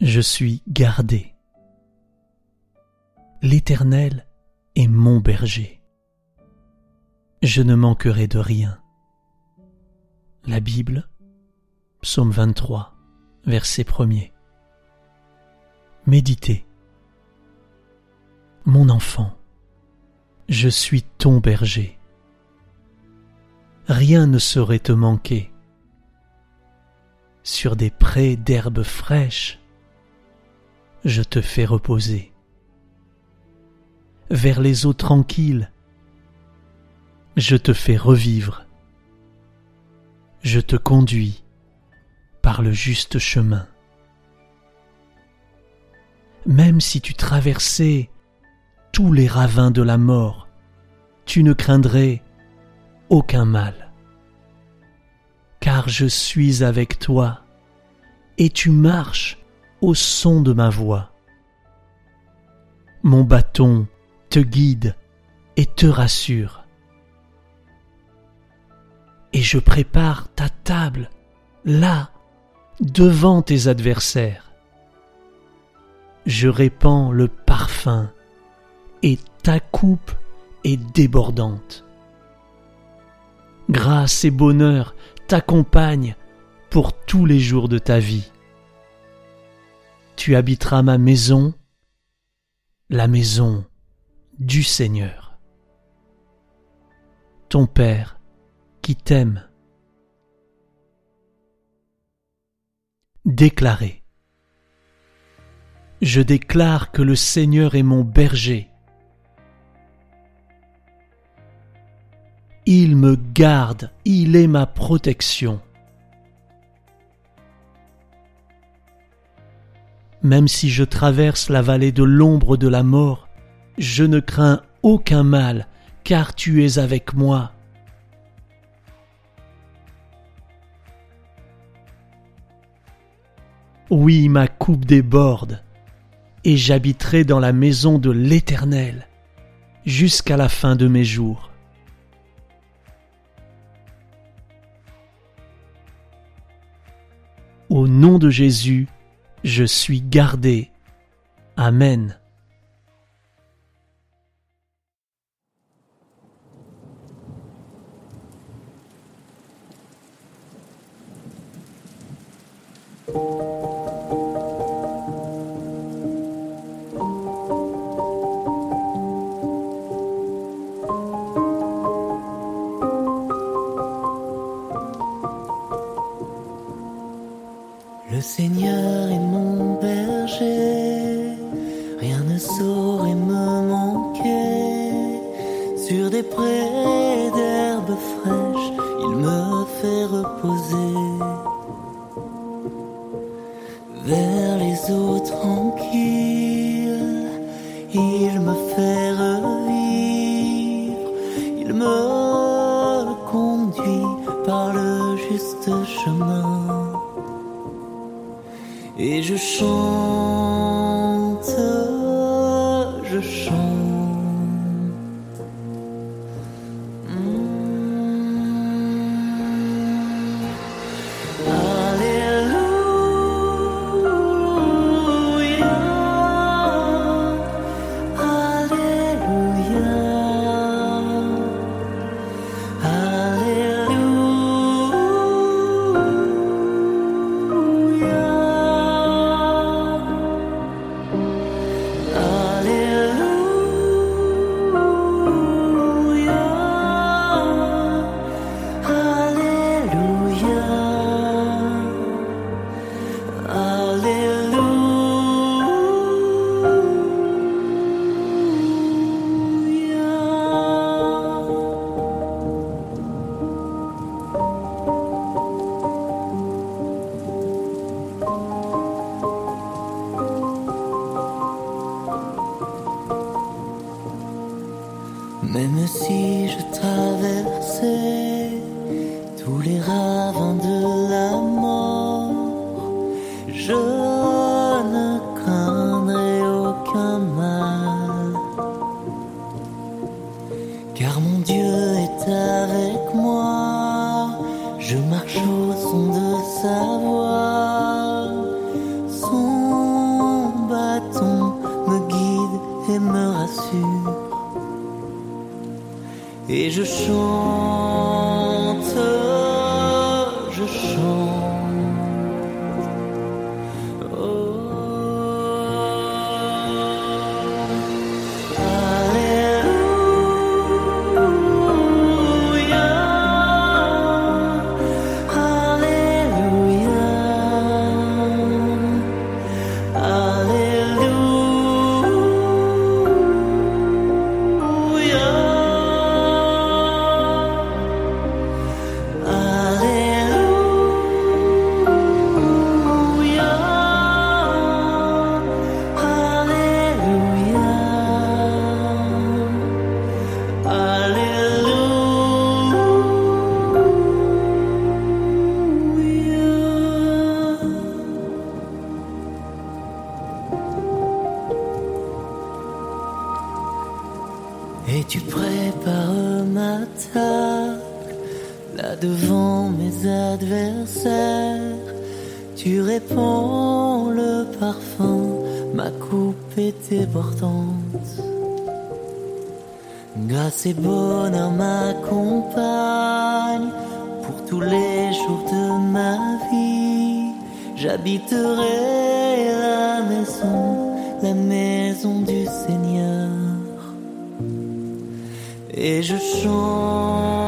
je suis gardé. L'Éternel est mon berger. Je ne manquerai de rien. La Bible, psaume 23, verset 1er. Méditez. Mon enfant, je suis ton berger. Rien ne saurait te manquer. Sur des prés d'herbes fraîches, je te fais reposer. Vers les eaux tranquilles, je te fais revivre. Je te conduis par le juste chemin. Même si tu traversais tous les ravins de la mort, tu ne craindrais aucun mal. Car je suis avec toi, et tu marches au son de ma voix. Mon bâton te guide et te rassure. Et je prépare ta table là, devant tes adversaires. Je répands le parfum et ta coupe est débordante. Grâce et bonheur t'accompagnent pour tous les jours de ta vie. Tu habiteras ma maison, la maison du Seigneur. Ton Père qui t'aime. Déclarer. Je déclare que le Seigneur est mon berger. Il me garde, il est ma protection. Même si je traverse la vallée de l'ombre de la mort, je ne crains aucun mal, car tu es avec moi. Oui, ma coupe déborde, et j'habiterai dans la maison de l'Éternel jusqu'à la fin de mes jours. Au nom de Jésus, je suis gardé. Amen. Il me fait reposer. Vers les eaux tranquilles, il me fait revivre. Il me conduit par le juste chemin et je chante, je chante. Même si je traversais tous les ravins de la mort, je ne craindrai aucun mal. Car mon Dieu est avec moi, je marche au son de sa voix. Et je chante, tu prépares ma table là devant mes adversaires. Tu réponds le parfum, ma coupe est débordante. Grâce et bonheur m'accompagnent pour tous les jours de ma vie. J'habiterai la maison, la maison du Seigneur et je chante.